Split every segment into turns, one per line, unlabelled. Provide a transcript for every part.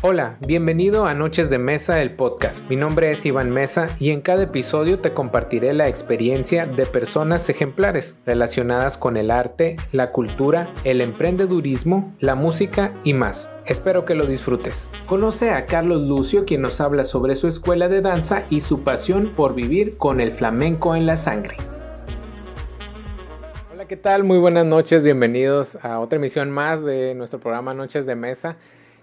Hola, bienvenido a Noches de Mesa, el podcast. Mi nombre es Iván Mesa y en cada episodio te compartiré la experiencia de personas ejemplares relacionadas con el arte, la cultura, el emprendedurismo, la música y más. Espero que lo disfrutes. Conoce a Carlos Lucio quien nos habla sobre su escuela de danza y su pasión por vivir con el flamenco en la sangre. Hola, ¿qué tal? Muy buenas noches, bienvenidos a otra emisión más de nuestro programa Noches de Mesa.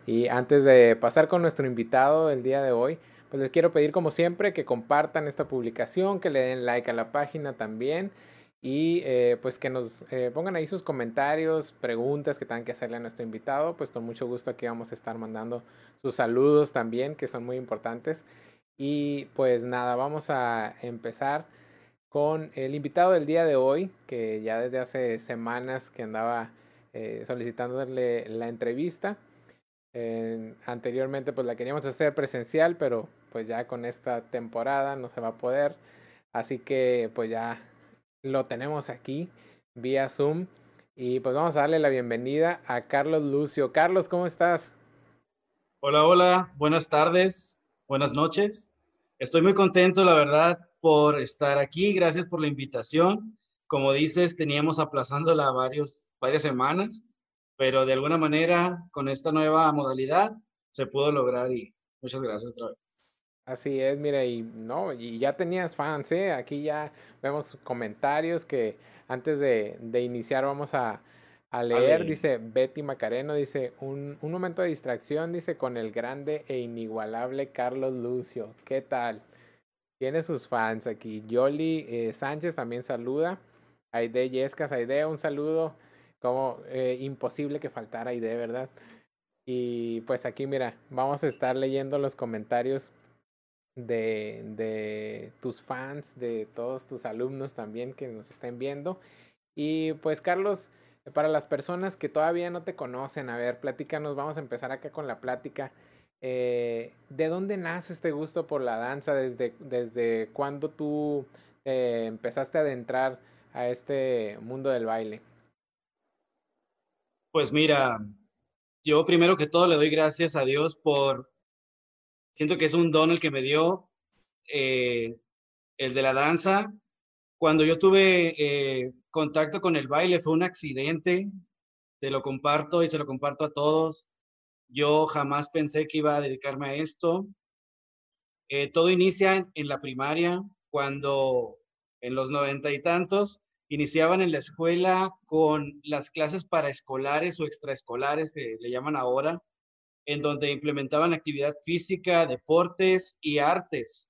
Y antes de pasar con nuestro invitado del día de hoy, pues les quiero pedir como siempre que compartan esta publicación, que le den like a la página también y eh, pues que nos eh, pongan ahí sus comentarios, preguntas que tengan que hacerle a nuestro invitado, pues con mucho gusto aquí vamos a estar mandando sus saludos también, que son muy importantes. Y pues nada, vamos a empezar con el invitado del día de hoy, que ya desde hace semanas que andaba eh, solicitándole la entrevista anteriormente pues la queríamos hacer presencial, pero pues ya con esta temporada no se va a poder. Así que pues ya lo tenemos aquí vía Zoom. Y pues vamos a darle la bienvenida a Carlos Lucio. Carlos, ¿cómo estás?
Hola, hola, buenas tardes, buenas noches. Estoy muy contento, la verdad, por estar aquí. Gracias por la invitación. Como dices, teníamos aplazándola varios, varias semanas pero de alguna manera con esta nueva modalidad se pudo lograr y muchas gracias otra vez.
Así es, mira, y no, y ya tenías fans, ¿eh? Aquí ya vemos comentarios que antes de, de iniciar vamos a, a leer, dice Betty Macareno, dice, un, un, momento de distracción, dice, con el grande e inigualable Carlos Lucio, ¿qué tal? Tiene sus fans aquí. Yoli eh, Sánchez también saluda. Aide Yescas, Aide, un saludo como eh, imposible que faltara y de verdad. Y pues aquí, mira, vamos a estar leyendo los comentarios de, tus fans, de todos tus alumnos también que nos estén viendo. Y pues, Carlos, para las personas que todavía no te conocen, a ver, platícanos, vamos a empezar acá con la plática. Eh, ¿De dónde nace este gusto por la danza? ¿Desde, desde cuándo tú eh, empezaste a adentrar a este mundo del baile?
Pues mira, yo primero que todo le doy gracias a Dios por, siento que es un don el que me dio, eh, el de la danza. Cuando yo tuve eh, contacto con el baile fue un accidente, te lo comparto y se lo comparto a todos. Yo jamás pensé que iba a dedicarme a esto. Eh, todo inicia en la primaria, cuando en los noventa y tantos iniciaban en la escuela con las clases paraescolares o extraescolares que le llaman ahora, en donde implementaban actividad física, deportes y artes.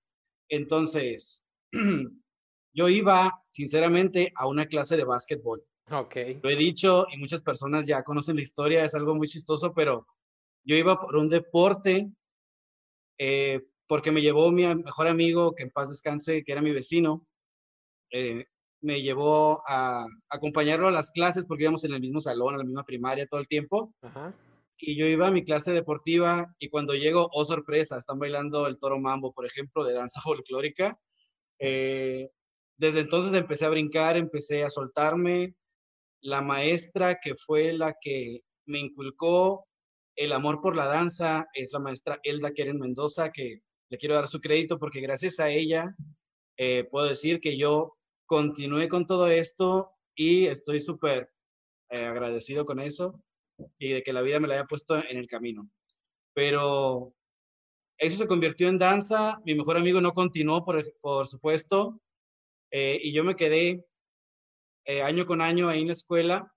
Entonces, yo iba, sinceramente, a una clase de básquetbol.
Ok.
Lo he dicho y muchas personas ya conocen la historia, es algo muy chistoso, pero yo iba por un deporte eh, porque me llevó mi mejor amigo, que en paz descanse, que era mi vecino. Eh, me llevó a acompañarlo a las clases porque íbamos en el mismo salón, en la misma primaria todo el tiempo. Y yo iba a mi clase deportiva y cuando llego, oh sorpresa, están bailando el toro mambo, por ejemplo, de danza folclórica. Eh, desde entonces empecé a brincar, empecé a soltarme. La maestra que fue la que me inculcó el amor por la danza es la maestra Elda Keren Mendoza, que le quiero dar su crédito porque gracias a ella eh, puedo decir que yo continué con todo esto y estoy súper eh, agradecido con eso y de que la vida me la haya puesto en el camino. Pero eso se convirtió en danza, mi mejor amigo no continuó, por, por supuesto, eh, y yo me quedé eh, año con año ahí en la escuela.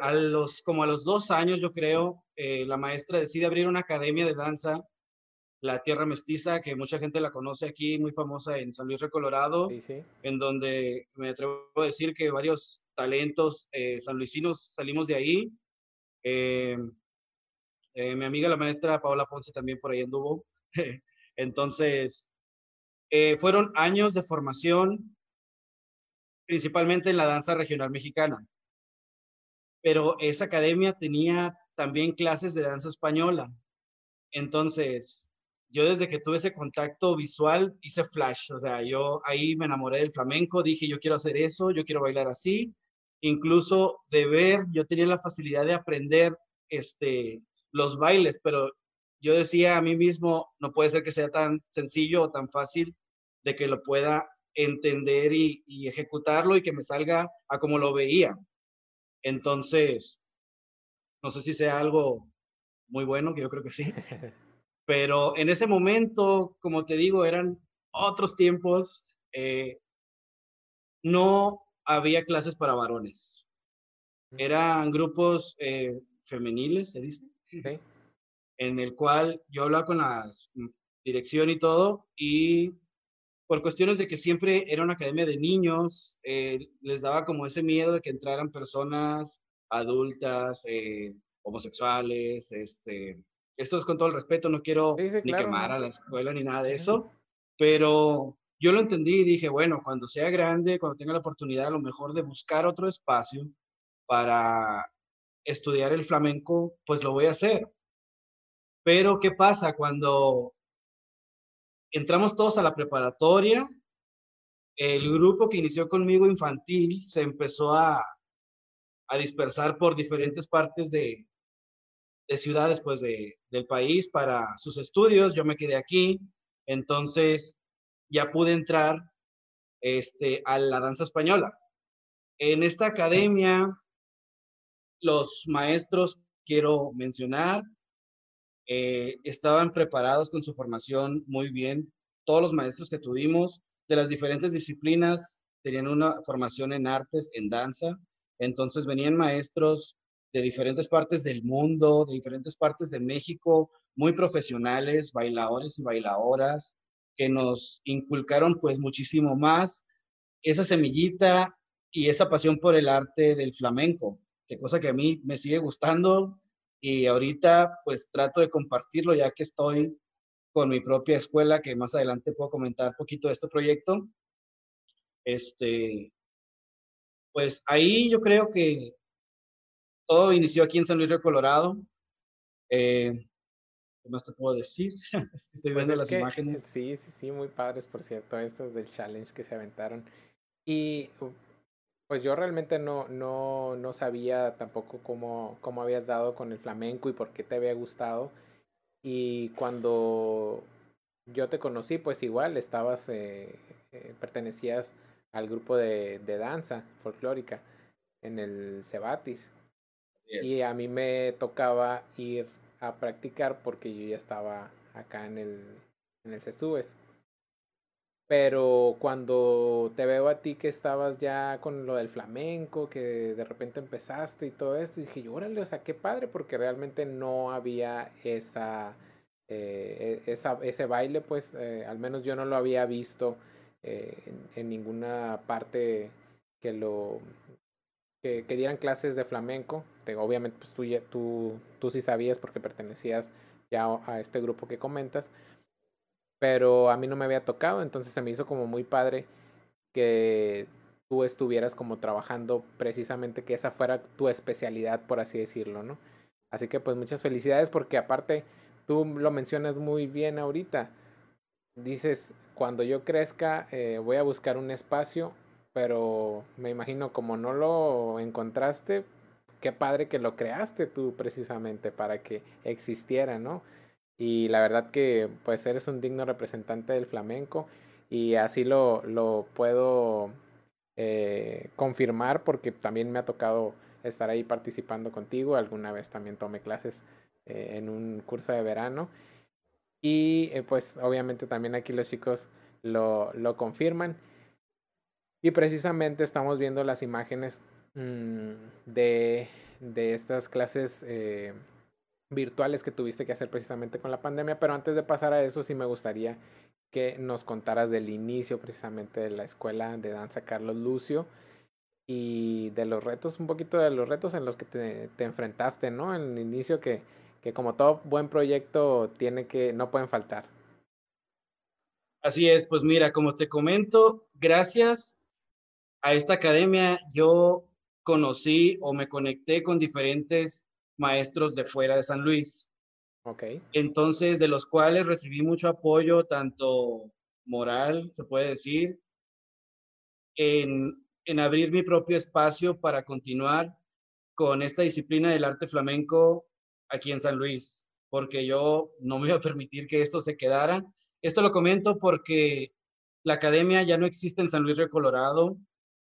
a los, como a los dos años, yo creo, la maestra decide abrir una academia de danza la Tierra Mestiza, que mucha gente la conoce aquí, muy famosa en San Luis de Colorado, en donde me atrevo a decir que varios talentos eh, sanluisinos salimos de ahí. Eh, eh, mi amiga la maestra Paola Ponce también por ahí anduvo. Entonces, fueron años de formación, principalmente en la danza regional mexicana. Pero esa academia tenía también clases de danza española. Entonces, yo desde que tuve ese contacto visual hice flash, o sea, yo ahí me enamoré del flamenco, dije, yo quiero hacer eso, yo quiero bailar así, incluso de ver, yo tenía la facilidad de aprender este, los bailes, pero yo decía a mí mismo, no puede ser que sea tan sencillo o tan fácil de que lo pueda entender y, ejecutarlo y que me salga a como lo veía. Entonces, no sé si sea algo muy bueno, que yo creo que sí. Pero en ese momento, como te digo, eran otros tiempos. Eh, no había clases para varones. Eran grupos eh, femeniles, se dice. En el cual yo hablaba con la dirección y todo, y por cuestiones de que siempre era una academia de niños, eh, les daba como ese miedo de que entraran personas adultas, eh, homosexuales, este, esto es con todo el respeto, no quiero ni quemar a la escuela ni nada de eso, pero yo lo entendí y dije, bueno, cuando sea grande, cuando tenga la oportunidad a lo mejor de buscar otro espacio para estudiar el flamenco, pues lo voy a hacer. Pero ¿qué pasa cuando entramos todos a la preparatoria. El grupo que inició conmigo infantil se empezó a, a dispersar por diferentes partes de, de ciudades pues, de, del país para sus estudios. Yo me quedé aquí, entonces ya pude entrar este, a la danza española. En esta academia, los maestros, quiero mencionar, eh, estaban preparados con su formación muy bien. Todos los maestros que tuvimos de las diferentes disciplinas tenían una formación en artes, en danza. Entonces venían maestros de diferentes partes del mundo, de diferentes partes de México, muy profesionales, bailadores y bailadoras, que nos inculcaron pues muchísimo más esa semillita y esa pasión por el arte del flamenco, que cosa que a mí me sigue gustando y ahorita pues trato de compartirlo ya que estoy con mi propia escuela, que más adelante puedo comentar un poquito de este proyecto. Este, pues ahí yo creo que todo inició aquí en San Luis de Colorado. Eh, ¿Qué más te puedo decir? Estoy
pues
viendo las imágenes.
Sí, sí, sí, muy padres, por cierto, estos del challenge que se aventaron. Y pues yo realmente no, no, no sabía tampoco cómo, cómo habías dado con el flamenco y por qué te había gustado. Y cuando yo te conocí, pues igual estabas, eh, eh, pertenecías al grupo de, de, danza folclórica en el Cebatis. Y a mí me tocaba ir a practicar porque yo ya estaba acá en el, en el CESUBES. Pero cuando te veo a ti que estabas ya con lo del flamenco, que de repente empezaste y todo esto, dije yo, órale, o sea, qué padre, porque realmente no había esa, eh, e, esa ese baile, pues eh, al menos yo no lo había visto eh, en, ninguna parte que lo que, dieran clases de flamenco. Te, obviamente, pues tú, tú, tú sí sabías porque pertenecías ya a este grupo que comentas pero a mí no me había tocado, entonces se me hizo como muy padre que tú estuvieras como trabajando precisamente que esa fuera tu especialidad, por así decirlo, ¿no? Así que pues muchas felicidades porque aparte tú lo mencionas muy bien ahorita. Dices, cuando yo crezca eh, voy a buscar un espacio, pero me imagino como no lo encontraste, qué padre que lo creaste tú precisamente para que existiera, ¿no? y la verdad que pues eres un digno representante del flamenco y así lo, lo puedo eh, confirmar porque también me ha tocado estar ahí participando contigo, alguna vez también tomé clases eh, en un curso de verano y eh, pues obviamente también aquí los chicos lo, lo confirman y precisamente estamos viendo las imágenes mmm, de, de estas clases eh, virtuales que tuviste que hacer precisamente con la pandemia, pero antes de pasar a eso sí me gustaría que nos contaras del inicio precisamente de la escuela de danza Carlos Lucio y de los retos, un poquito de los retos en los que te, te enfrentaste, ¿no? En el inicio que, que como todo buen proyecto tiene que, no pueden faltar.
Así es, pues mira, como te comento, gracias a esta academia yo conocí o me conecté con diferentes maestros de fuera de San Luis.
Ok.
Entonces, de los cuales recibí mucho apoyo, tanto moral, se puede decir, en, en abrir mi propio espacio para continuar con esta disciplina del arte flamenco aquí en San Luis, porque yo no me iba a permitir que esto se quedara. Esto lo comento porque la academia ya no existe en San Luis Río Colorado,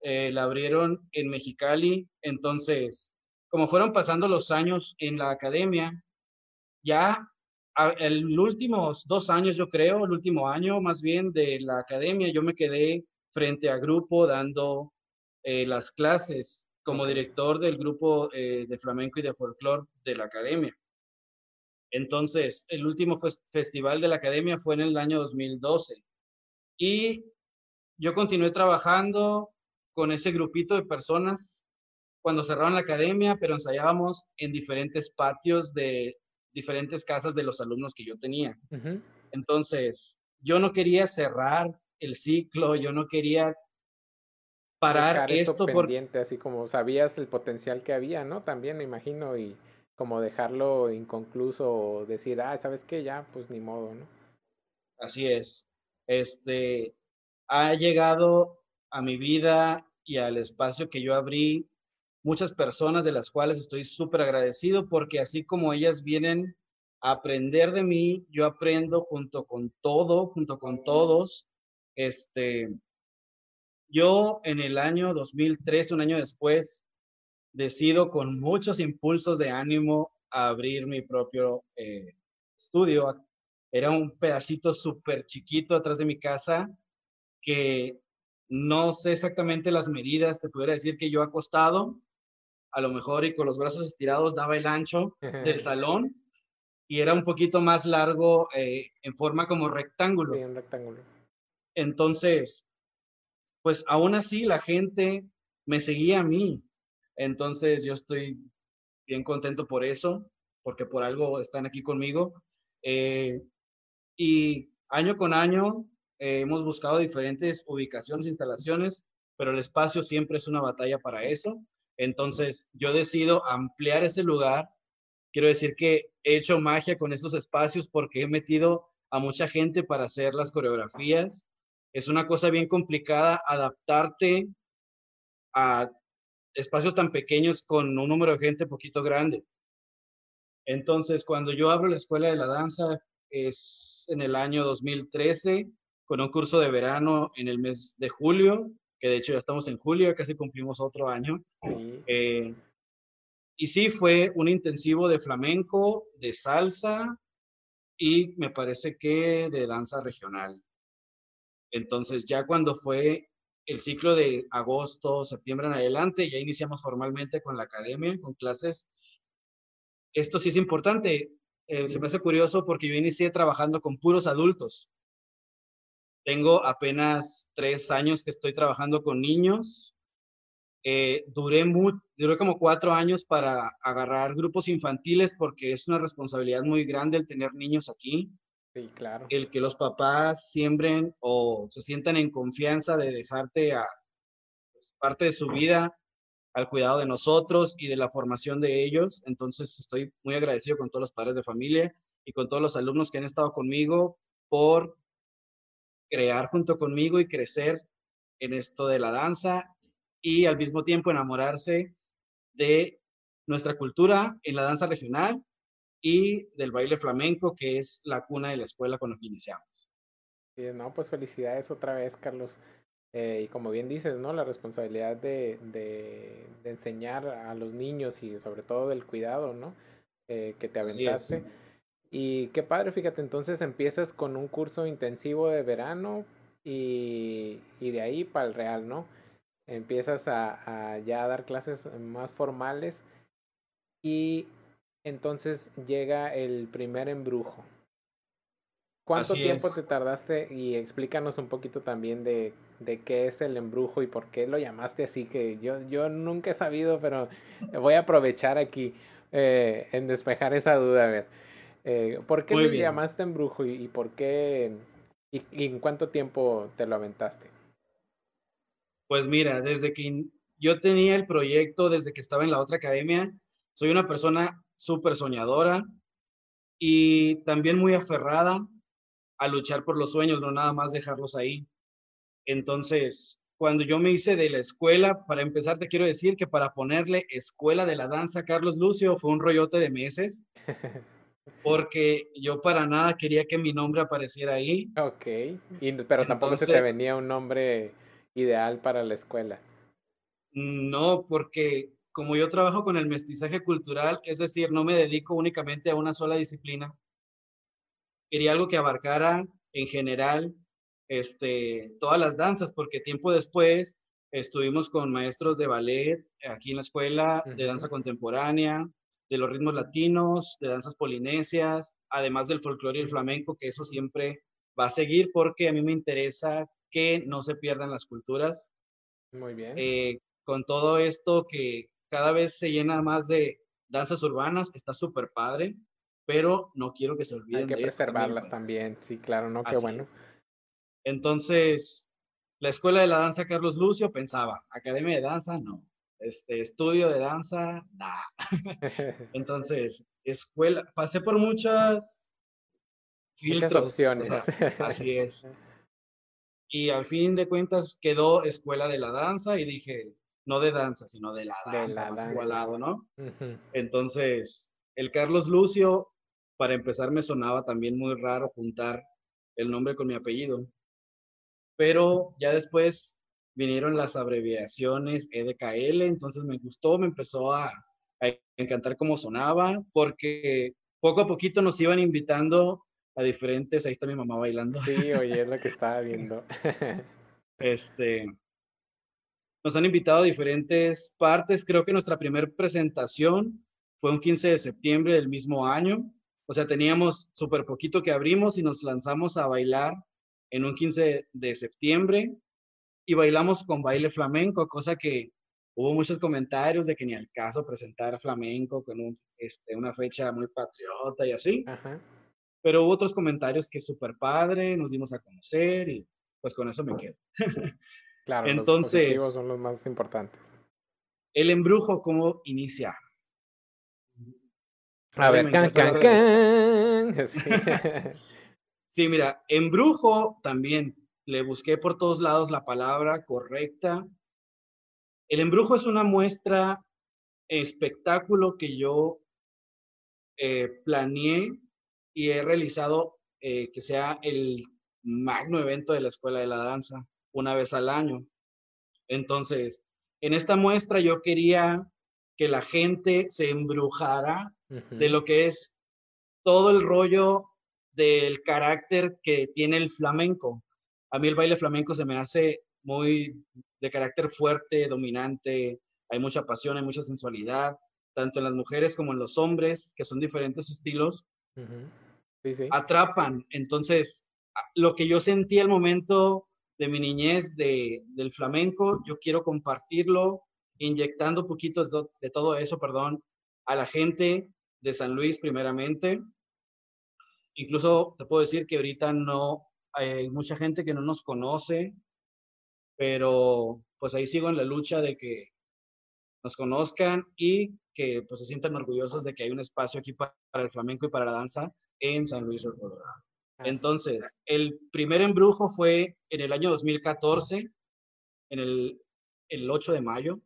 eh, la abrieron en Mexicali, entonces, como fueron pasando los años en la academia, ya el últimos dos años, yo creo, el último año más bien de la academia, yo me quedé frente a grupo dando eh, las clases como director del grupo eh, de flamenco y de folclore de la academia. Entonces, el último festival de la academia fue en el año 2012 y yo continué trabajando con ese grupito de personas cuando cerraron la academia, pero ensayábamos en diferentes patios de diferentes casas de los alumnos que yo tenía. Entonces, yo no quería cerrar el ciclo, yo no quería parar esto,
por pendiente, así como sabías el potencial que había, ¿no? También me imagino y como dejarlo inconcluso o decir, ah, ¿sabes qué? Ya, pues ni modo, ¿no?
Así es. Este, ha llegado a mi vida y al espacio que yo abrí muchas personas de las cuales estoy súper agradecido porque así como ellas vienen a aprender de mí, yo aprendo junto con todo, junto con todos. Este, yo en el año 2013, un año después, decido con muchos impulsos de ánimo abrir mi propio eh, estudio. Era un pedacito súper chiquito atrás de mi casa que no sé exactamente las medidas, te pudiera decir que yo acostado, a lo mejor y con los brazos estirados daba el ancho del salón y era un poquito más largo eh, en forma como rectángulo.
Sí, rectángulo.
Entonces, pues aún así la gente me seguía a mí. Entonces yo estoy bien contento por eso, porque por algo están aquí conmigo. Eh, y año con año eh, hemos buscado diferentes ubicaciones, instalaciones, pero el espacio siempre es una batalla para eso. Entonces, yo decido ampliar ese lugar. Quiero decir que he hecho magia con estos espacios porque he metido a mucha gente para hacer las coreografías. Es una cosa bien complicada adaptarte a espacios tan pequeños con un número de gente poquito grande. Entonces, cuando yo abro la escuela de la danza, es en el año 2013, con un curso de verano en el mes de julio, que de hecho ya estamos en julio, casi cumplimos otro año. Eh, y sí, fue un intensivo de flamenco, de salsa y me parece que de danza regional. Entonces ya cuando fue el ciclo de agosto, septiembre en adelante, ya iniciamos formalmente con la academia, con clases. Esto sí es importante. Eh, se me hace curioso porque yo inicié trabajando con puros adultos. Tengo apenas tres años que estoy trabajando con niños. Eh, duré, muy, duré como cuatro años para agarrar grupos infantiles porque es una responsabilidad muy grande el tener niños aquí.
Sí, claro.
El que los papás siembren o se sientan en confianza de dejarte a pues, parte de su vida al cuidado de nosotros y de la formación de ellos. Entonces estoy muy agradecido con todos los padres de familia y con todos los alumnos que han estado conmigo por crear junto conmigo y crecer en esto de la danza y al mismo tiempo enamorarse de nuestra cultura en la danza regional y del baile flamenco, que es la cuna de la escuela con la que iniciamos.
no, pues felicidades otra vez, Carlos. Eh, y como bien dices, ¿no? La responsabilidad de, de, enseñar a los niños y sobre todo del cuidado, ¿no? Eh, que te aventaste. Y qué padre, fíjate, entonces empiezas con un curso intensivo de verano y, y de ahí para el real, ¿no? Empiezas a, a, ya dar clases más formales y entonces llega el primer embrujo. ¿Cuánto tiempo te tardaste? Y explícanos un poquito también de, de, qué es el embrujo y por qué lo llamaste así, que yo, yo nunca he sabido, pero voy a aprovechar aquí eh, en despejar esa duda. A ver. Eh, ¿Por qué le llamaste embrujo y, y por qué y, en cuánto tiempo te lo aventaste?
Pues mira, desde que yo tenía el proyecto, desde que estaba en la otra academia, soy una persona súper soñadora y también muy aferrada a luchar por los sueños, no nada más dejarlos ahí. Entonces, cuando yo me hice de la escuela, para empezar te quiero decir que para ponerle Escuela de la Danza a Carlos Lucio fue un rollote de meses, porque yo para nada quería que mi nombre apareciera ahí.
Ok, pero tampoco se te venía un nombre ideal para la escuela.
No, porque como yo trabajo con el mestizaje cultural, es decir, no me dedico únicamente a una sola disciplina, quería algo que abarcara en general este, todas las danzas, porque tiempo después estuvimos con maestros de ballet aquí en la escuela, de danza contemporánea, de los ritmos latinos, de danzas polinesias, además del folclore y el flamenco, que eso siempre va a seguir porque a mí me interesa que no se pierdan las culturas.
Muy bien.
Eh, con todo esto que cada vez se llena más de danzas urbanas, está súper padre, pero no quiero que se olviden.
Hay que preservarlas también, sí, claro, no, qué bueno.
Entonces, la Escuela de la Danza Carlos Lucio pensaba, Academia de Danza, no. Este, estudio de danza, nada. Entonces, escuela, pasé por muchas
Muchas opciones.
así es. Y al fin de cuentas quedó Escuela de la Danza y dije, no de danza, sino de la danza, más igualado, ¿no? Entonces, el Carlos Lucio, para empezar, me sonaba también muy raro juntar el nombre con mi apellido pero ya después vinieron las abreviaciones EDKL, entonces me gustó, me empezó a, encantar cómo sonaba, porque poco a poquito nos iban invitando a diferentes, ahí está mi mamá bailando.
Sí, oye, es lo que estaba viendo.
este, nos han invitado a diferentes partes, creo que nuestra primera presentación fue un 15 de septiembre del mismo año, o sea, teníamos súper poquito que abrimos y nos lanzamos a bailar en un 15 de septiembre y bailamos con baile flamenco, cosa que hubo muchos comentarios de que ni al caso presentar flamenco con un, este, una fecha muy patriota y así. Pero hubo otros comentarios que súper padre, nos dimos a conocer y pues con eso me quedo.
claro, Entonces, los son los más importantes.
El embrujo, ¿cómo inicia?
A ver, can, can, can.
Sí, mira, embrujo también le busqué por todos lados la palabra correcta. El embrujo es una muestra espectáculo que yo eh, planeé y he realizado eh, que sea el magno evento de la Escuela de la Danza una vez al año. Entonces, en esta muestra yo quería que la gente se embrujara de lo que es todo el rollo del carácter que tiene el flamenco. A mí el baile flamenco se me hace muy de carácter fuerte, dominante, hay mucha pasión, hay mucha sensualidad, tanto en las mujeres como en los hombres, que son diferentes estilos, atrapan. Entonces, lo que yo sentí al momento de mi niñez de, del flamenco, yo quiero compartirlo, inyectando un poquito de todo eso, perdón, a la gente de San Luis primeramente, Incluso te puedo decir que ahorita no hay mucha gente que no nos conoce, pero pues ahí sigo en la lucha de que nos conozcan y que pues se sientan orgullosos de que hay un espacio aquí para, el flamenco y para la danza en San Luis del Colorado. Entonces, el primer embrujo fue en el año 2014, en el, el 8 de mayo.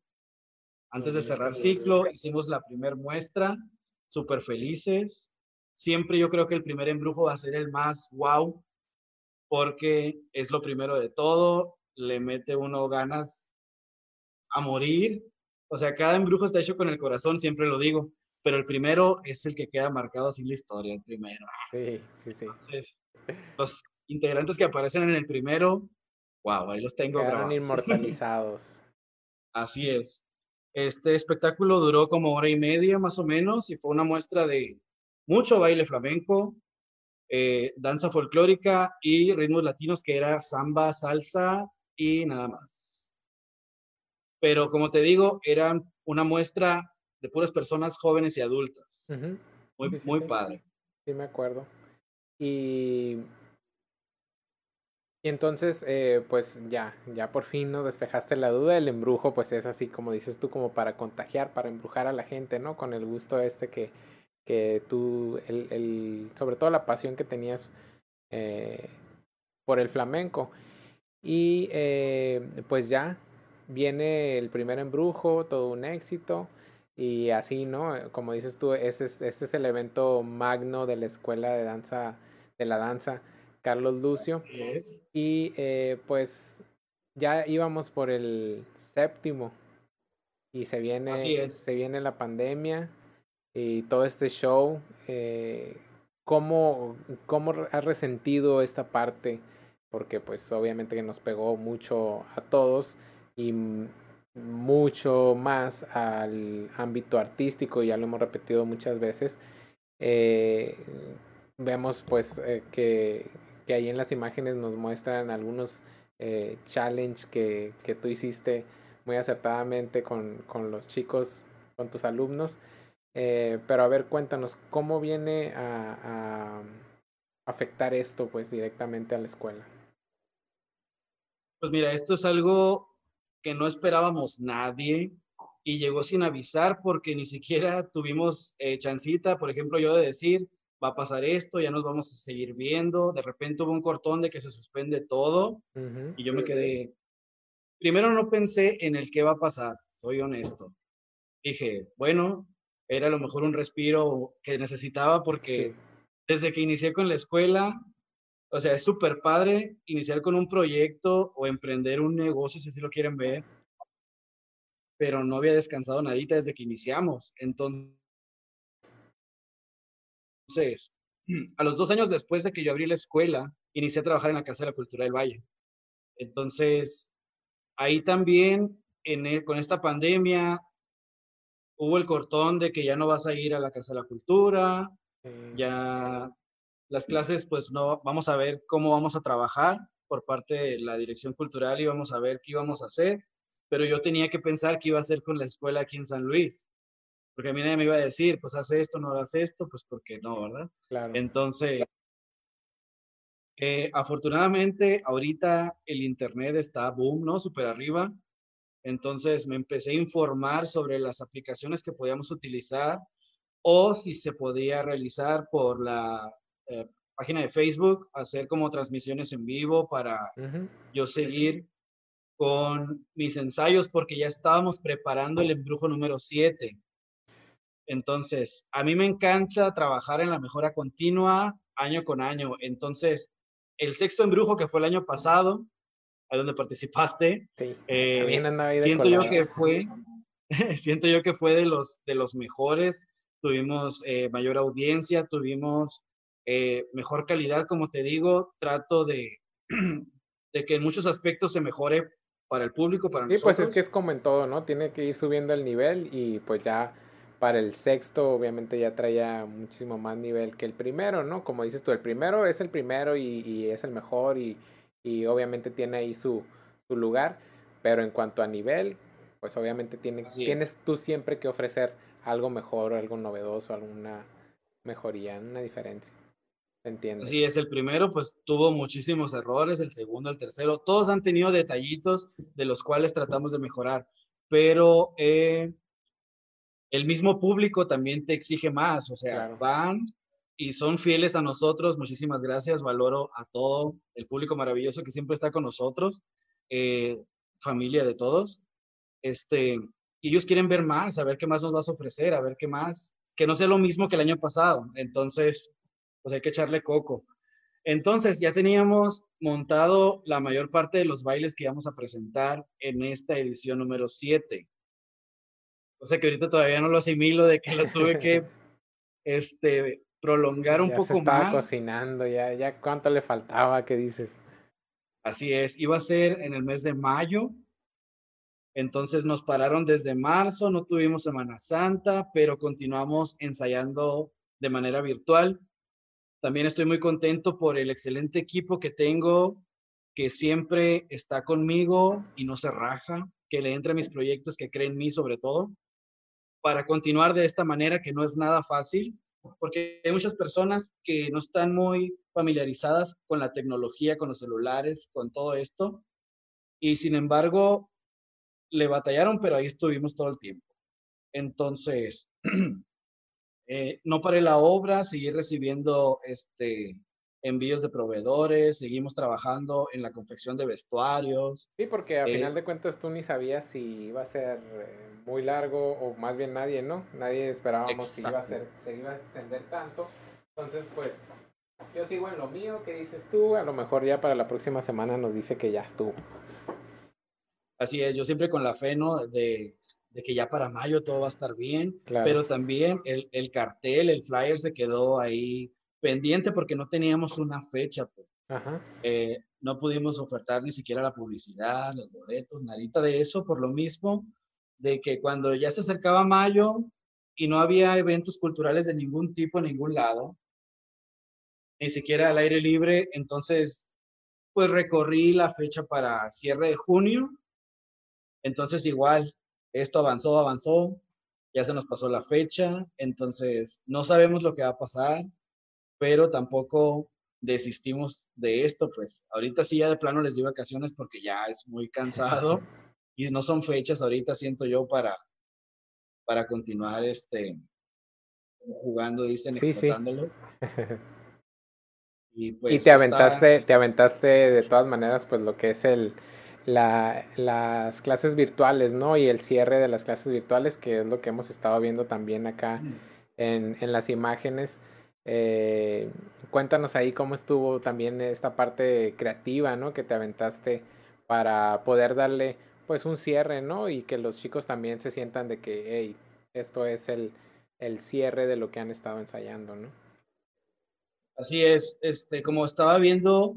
Antes de cerrar ciclo, hicimos la primera muestra, súper felices siempre yo creo que el primer embrujo va a ser el más wow, porque es lo primero de todo, le mete uno ganas a morir. O sea, cada embrujo está hecho con el corazón, siempre lo digo, pero el primero es el que queda marcado así en la historia, el primero.
Sí, sí, sí.
Entonces, los integrantes que aparecen en el primero, wow, ahí los tengo
Quedaron inmortalizados.
Así es. Este espectáculo duró como hora y media más o menos y fue una muestra de mucho baile flamenco, eh, danza folclórica y ritmos latinos que era samba, salsa y nada más. Pero como te digo, eran una muestra de puras personas jóvenes y adultas. Muy, muy padre.
Sí, me acuerdo. Y, y entonces, eh, pues ya, ya por fin nos despejaste la duda. El embrujo, pues es así como dices tú, como para contagiar, para embrujar a la gente, ¿no? Con el gusto este que, que tú, el, el, sobre todo la pasión que tenías eh, por el flamenco. Y eh, pues ya viene el primer embrujo, todo un éxito. Y así, ¿no? Como dices tú, este es, este es el evento magno de la escuela de danza, de la danza, Carlos Lucio. Y eh, pues ya íbamos por el séptimo. Y se viene, se viene la pandemia y todo este show. Eh, ¿cómo, ¿Cómo has resentido esta parte? Porque pues obviamente que nos pegó mucho a todos y mucho más al ámbito artístico, ya lo hemos repetido muchas veces. Eh, vemos pues eh, que, que, ahí en las imágenes nos muestran algunos eh, challenge que, que, tú hiciste muy acertadamente con, con, los chicos, con tus alumnos. Eh, pero a ver, cuéntanos, ¿cómo viene a, a afectar esto pues directamente a la escuela?
Pues mira, esto es algo que no esperábamos nadie y llegó sin avisar porque ni siquiera tuvimos eh, chancita, por ejemplo, yo de decir, va a pasar esto, ya nos vamos a seguir viendo, de repente hubo un cortón de que se suspende todo y yo me quedé, primero no pensé en el qué va a pasar, soy honesto. Dije, bueno, era a lo mejor un respiro que necesitaba porque desde que inicié con la escuela, o sea, es súper padre iniciar con un proyecto o emprender un negocio, si así lo quieren ver, pero no había descansado nadita desde que iniciamos. Entonces, a los dos años después de que yo abrí la escuela, inicié a trabajar en la Casa de la Cultura del Valle. Entonces, ahí también, en, e, con esta pandemia, hubo el cortón de que ya no vas a ir a la Casa de la Cultura, ya las clases, pues no, vamos a ver cómo vamos a trabajar por parte de la dirección cultural y vamos a ver qué íbamos a hacer, pero yo tenía que pensar qué iba a hacer con la escuela aquí en San Luis, porque a mí nadie me iba a decir, pues haz esto, no hagas esto, pues porque no, ¿verdad? Claro. Entonces, eh, afortunadamente, ahorita el Internet está boom, ¿no? Súper arriba. Entonces me empecé a informar sobre las aplicaciones que podíamos utilizar o si se podía realizar por la eh, página de Facebook, hacer como transmisiones en vivo para yo seguir con mis ensayos porque ya estábamos preparando el embrujo número 7. Entonces, a mí me encanta trabajar en la mejora continua año con año. Entonces, el sexto embrujo que fue el año pasado, a donde participaste, eh, siento yo que fue, siento yo que fue de los, de los mejores. Tuvimos eh, mayor audiencia, tuvimos eh, mejor calidad, como te digo, trato de, de que en muchos aspectos se mejore para el público, para
sí, pues es que es como en todo, ¿no? Tiene que ir subiendo el nivel y pues ya para el sexto obviamente ya traía muchísimo más nivel que el primero, ¿no? Como dices tú, el primero es el primero y, es el mejor y, y, obviamente tiene ahí su, su lugar, pero en cuanto a nivel, pues obviamente tiene, tienes tú siempre que ofrecer algo mejor, algo novedoso, alguna mejoría, una diferencia. Entiendo.
Sí, es el primero, pues tuvo muchísimos errores, el segundo, el tercero, todos han tenido detallitos de los cuales tratamos de mejorar, pero eh, el mismo público también te exige más, o sea, van y son fieles a nosotros, muchísimas gracias, valoro a todo el público maravilloso que siempre está con nosotros, eh, familia de todos, este, ellos quieren ver más, a ver qué más nos vas a ofrecer, a ver qué más, que no sea lo mismo que el año pasado, entonces pues hay que echarle coco. Entonces ya teníamos montado la mayor parte de los bailes que íbamos a presentar en esta edición número 7. O sea que ahorita todavía no lo asimilo de que lo tuve que este, prolongar un
ya
poco
se estaba
más.
cocinando, ya, ya cuánto le faltaba, ¿qué dices?
Así es, iba a ser en el mes de mayo. Entonces nos pararon desde marzo, no tuvimos Semana Santa, pero continuamos ensayando de manera virtual. También estoy muy contento por el excelente equipo que tengo, que siempre está conmigo y no se raja, que le entra a mis proyectos, que creen en mí sobre todo, para continuar de esta manera que no es nada fácil, porque hay muchas personas que no están muy familiarizadas con la tecnología, con los celulares, con todo esto, y sin embargo le batallaron, pero ahí estuvimos todo el tiempo. Entonces, Eh, no paré la obra, seguí recibiendo este, envíos de proveedores, seguimos trabajando en la confección de vestuarios.
Sí, porque a eh, final de cuentas tú ni sabías si iba a ser eh, muy largo o más bien nadie, ¿no? Nadie esperábamos si iba a ser, se iba a extender tanto. Entonces, pues yo sigo en lo mío, ¿qué dices tú? A lo mejor ya para la próxima semana nos dice que ya estuvo.
Así es, yo siempre con la fe, ¿no? De, de que ya para mayo todo va a estar bien, pero también el, el cartel, el flyer se quedó ahí pendiente porque no teníamos una fecha. Pues. Eh, no pudimos ofertar ni siquiera la publicidad, los boletos, nadita de eso, por lo mismo de que cuando ya se acercaba mayo y no había eventos culturales de ningún tipo en ningún lado, ni siquiera al aire libre, entonces pues recorrí la fecha para cierre de junio. Entonces igual, esto avanzó, avanzó, ya se nos pasó la fecha, entonces no sabemos lo que va a pasar pero tampoco desistimos de esto, pues ahorita sí ya de plano les di vacaciones porque ya es muy cansado y no son fechas ahorita siento yo para para continuar este jugando dicen
sí, explotándolos. Y, pues, y te aventaste te aventaste de todas maneras pues lo que es el la, las clases virtuales, ¿no? Y el cierre de las clases virtuales, que es lo que hemos estado viendo también acá mm. en, en las imágenes. Eh, cuéntanos ahí cómo estuvo también esta parte creativa, ¿no? Que te aventaste para poder darle pues un cierre, ¿no? Y que los chicos también se sientan de que, hey, esto es el, el cierre de lo que han estado ensayando, ¿no?
Así es, este, como estaba viendo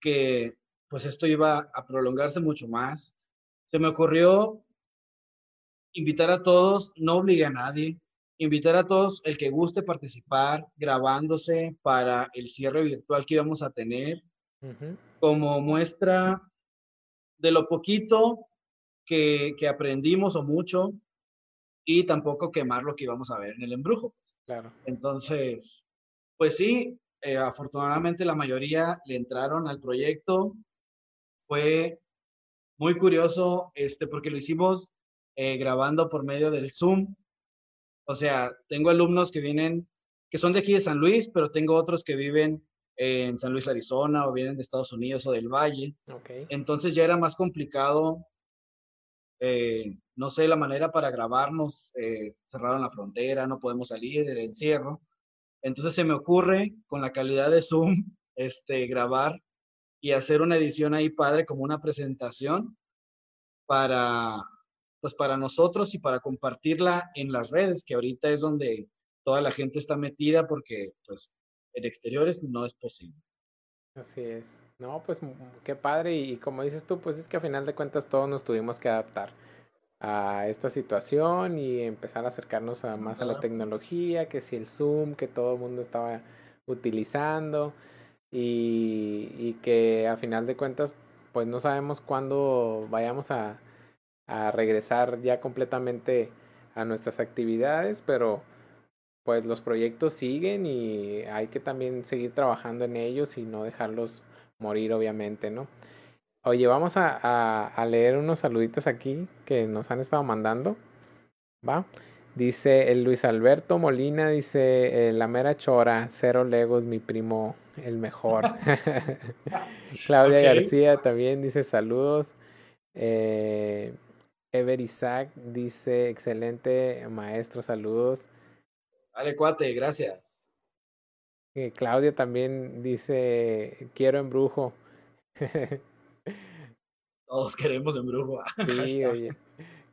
que pues esto iba a prolongarse mucho más, se me ocurrió invitar a todos, no obligué a nadie, invitar a todos el que guste participar grabándose para el cierre virtual que íbamos a tener como muestra de lo poquito que, que, aprendimos o mucho y tampoco quemar lo que íbamos a ver en el embrujo.
Claro.
Entonces, pues sí, eh, afortunadamente la mayoría le entraron al proyecto. Fue muy curioso este, porque lo hicimos eh, grabando por medio del Zoom o sea, tengo alumnos que vienen, que son de aquí de San Luis, pero tengo otros que viven en San Luis, Arizona, o vienen de Estados Unidos o del Valle. Entonces ya era más complicado, eh, no sé, la manera para grabarnos, eh, cerraron la frontera, no podemos salir, el encierro. Entonces se me ocurre, con la calidad de Zoom, este, grabar y hacer una edición ahí padre como una presentación para, pues para nosotros y para compartirla en las redes, que ahorita es donde toda la gente está metida porque pues en exteriores no es posible.
Así es. No, pues qué padre y, como dices tú, pues es que a final de cuentas todos nos tuvimos que adaptar a esta situación y empezar a acercarnos a, más a la tecnología, que si el Zoom, que todo el mundo estaba utilizando y, y que a final de cuentas pues no sabemos cuándo vayamos a, a regresar ya completamente a nuestras actividades, pero pues los proyectos siguen y hay que también seguir trabajando en ellos y no dejarlos morir, obviamente, ¿no? Oye, vamos a, a, leer unos saluditos aquí que nos han estado mandando, ¿va? Dice el Luis Alberto Molina, dice, eh, la mera chora, cero legos, mi primo, el mejor. Claudia García también dice saludos. Eh, Ever Isaac dice, excelente maestro, saludos.
Vale, cuate, gracias.
Eh, Claudia también dice, quiero embrujo.
Todos queremos embrujo.
sí, oye.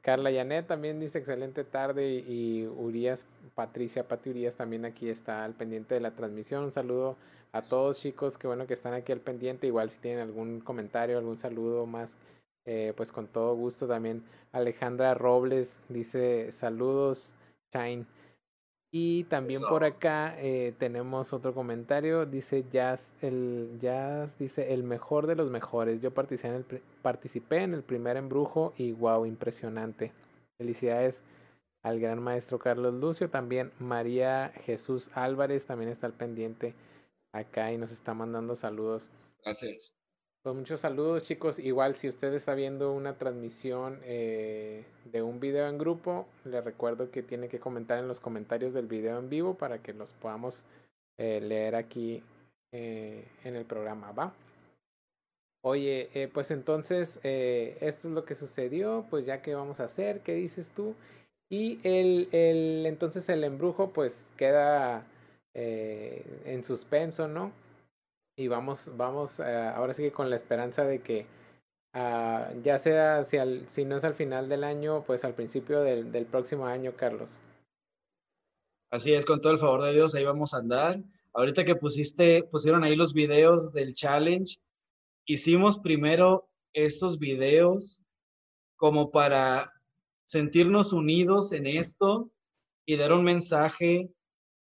Carla Yanet también dice excelente tarde y Urias, Patricia Pati Urias también aquí está al pendiente de la transmisión. Un saludo a todos chicos, qué bueno que están aquí al pendiente. Igual si tienen algún comentario, algún saludo más eh, pues con todo gusto también. Alejandra Robles dice saludos, Shine. Y también por acá eh, tenemos otro comentario, dice Jazz, el Jazz dice el mejor de los mejores. Yo participé en el, participé en el primer embrujo y wow, impresionante. Felicidades al gran maestro Carlos Lucio, también María Jesús Álvarez también está al pendiente acá y nos está mandando saludos.
Gracias.
Pues muchos saludos chicos. Igual si usted está viendo una transmisión eh, de un video en grupo, le recuerdo que tiene que comentar en los comentarios del video en vivo para que los podamos eh, leer aquí eh, en el programa, ¿va? Oye, pues entonces esto es lo que sucedió, pues ya que vamos a hacer, ¿qué dices tú? Y el, el entonces el embrujo pues queda en suspenso, ¿no? Y vamos, vamos ahora sí que con la esperanza de que uh, ya sea si, al, si no es al final del año, pues al principio del, del próximo año, Carlos.
Así es, con todo el favor de Dios, ahí vamos a andar. Ahorita que pusiste, pusieron ahí los videos del challenge, hicimos primero estos videos como para sentirnos unidos en esto y dar un mensaje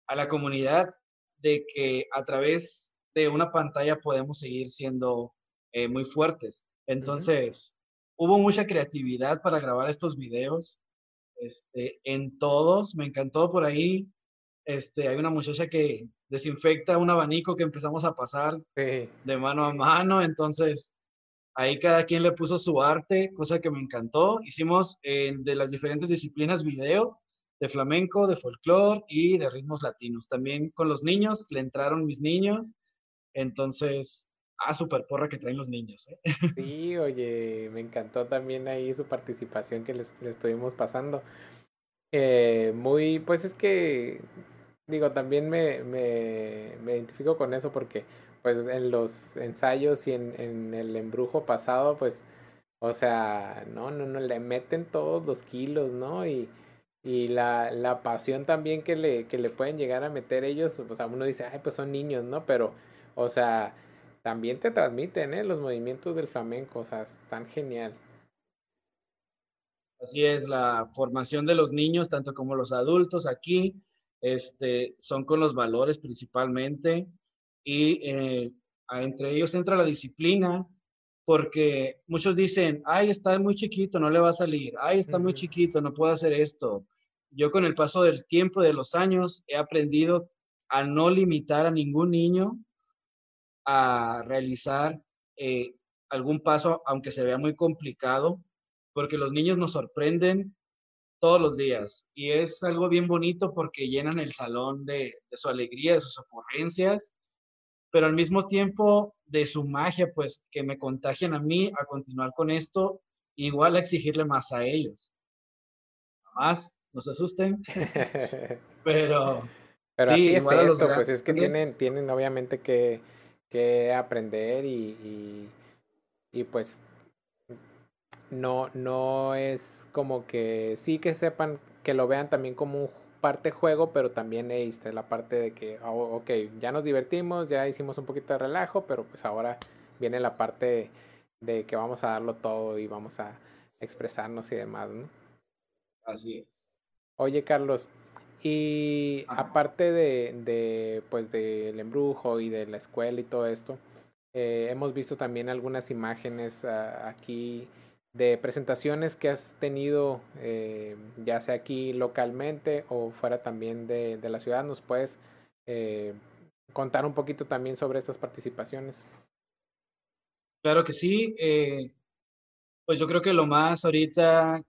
a la comunidad de que a través de una pantalla podemos seguir siendo eh, muy fuertes. Entonces, hubo mucha creatividad para grabar estos videos. Este, en todos, me encantó por ahí. Este, hay una muchacha que desinfecta un abanico que empezamos a pasar de mano a mano, entonces ahí cada quien le puso su arte, cosa que me encantó. Hicimos eh, de las diferentes disciplinas video, de flamenco, de folclore y de ritmos latinos. También con los niños, le entraron mis niños, entonces, ah, super porra que traen los niños. ¿eh?
Sí, oye, me encantó también ahí su participación que les, estuvimos pasando. Eh, muy, pues es que digo, también me, me, me, identifico con eso porque pues en los ensayos y en, en, el embrujo pasado, pues, o sea, no, no, no, le meten todos los kilos, ¿no? Y, y la, la pasión también que le, que le pueden llegar a meter ellos, pues a uno dice, ay, pues son niños, ¿no? Pero, o sea, también te transmiten, ¿eh? Los movimientos del flamenco, o sea, es tan genial.
Así es, la formación de los niños, tanto como los adultos aquí, este, son con los valores principalmente y eh, entre ellos entra la disciplina porque muchos dicen, ay, está muy chiquito, no le va a salir, ay, está muy chiquito, no puedo hacer esto. Yo con el paso del tiempo, de los años, he aprendido a no limitar a ningún niño a realizar eh, algún paso, aunque se vea muy complicado, porque los niños nos sorprenden todos los días. Y es algo bien bonito porque llenan el salón de, su alegría, de sus ocurrencias, pero al mismo tiempo de su magia, pues que me contagian a mí a continuar con esto, igual a exigirle más a ellos. Más, no se asusten, pero...
Pero sí, así es esto, pues es que tienen, tienen obviamente que, que aprender y, y, y pues no, no es como que sí que sepan, que lo vean también como un parte juego, pero también es la parte de que, oh, ok, ya nos divertimos, ya hicimos un poquito de relajo, pero pues ahora viene la parte de que vamos a darlo todo y vamos a expresarnos y demás, ¿no?
Así es.
Oye, Carlos, y aparte de, de, pues, del embrujo y de la escuela y todo esto, eh, hemos visto también algunas imágenes uh, aquí de presentaciones que has tenido, eh, ya sea aquí localmente o fuera también de, de la ciudad, ¿nos puedes eh, contar un poquito también sobre estas participaciones?
Claro que sí. Eh, pues yo creo que lo más ahorita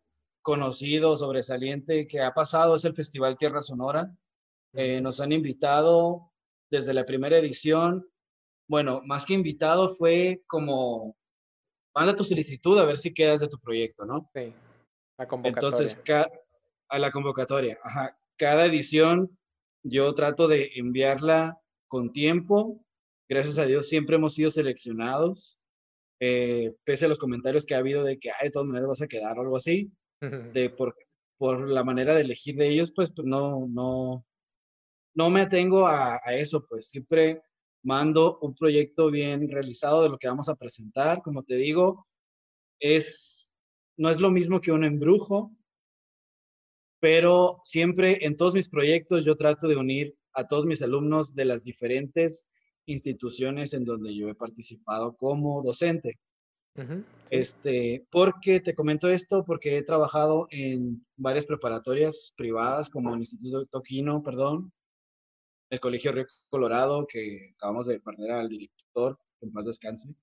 conocido, sobresaliente que ha pasado es el Festival Tierra Sonora. nos han invitado desde la primera edición. Bueno, más que invitado fue como manda tu solicitud a ver si quedas de tu proyecto, ¿no?
Sí, la convocatoria.
Entonces, a la convocatoria, ajá. Cada edición yo trato de enviarla con tiempo. Gracias a Dios siempre hemos sido seleccionados, eh, pese a los comentarios que ha habido de que, de todas maneras vas a quedar o algo así, por, por la manera de elegir de ellos, pues, pues no, no, no me atengo a, a eso, pues siempre mando un proyecto bien realizado de lo que vamos a presentar. Como te digo, es, no es lo mismo que un embrujo, pero siempre en todos mis proyectos yo trato de unir a todos mis alumnos de las diferentes instituciones en donde yo he participado como docente. Este, porque te comento esto, porque he trabajado en varias preparatorias privadas, como el Instituto Toquino, perdón, el Colegio Río Colorado, que acabamos de perder al director, en paz descanse,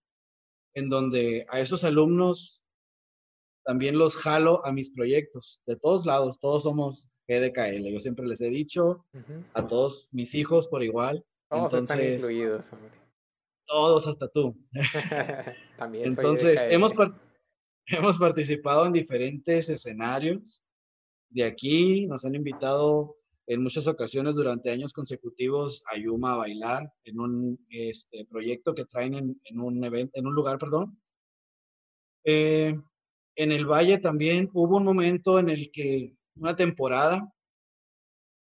en donde a esos alumnos también los jalo a mis proyectos, de todos lados, todos somos GDKL, yo siempre les he dicho, a todos mis hijos por igual.
Todos están incluidos, hombre.
Todos, hasta tú. También. Entonces, hemos, hemos participado en diferentes escenarios. De aquí nos han invitado en muchas ocasiones durante años consecutivos a Yuma a bailar en un este, proyecto que traen en, un evento, en un lugar, perdón. Eh, en el Valle también hubo un momento en el que, una temporada,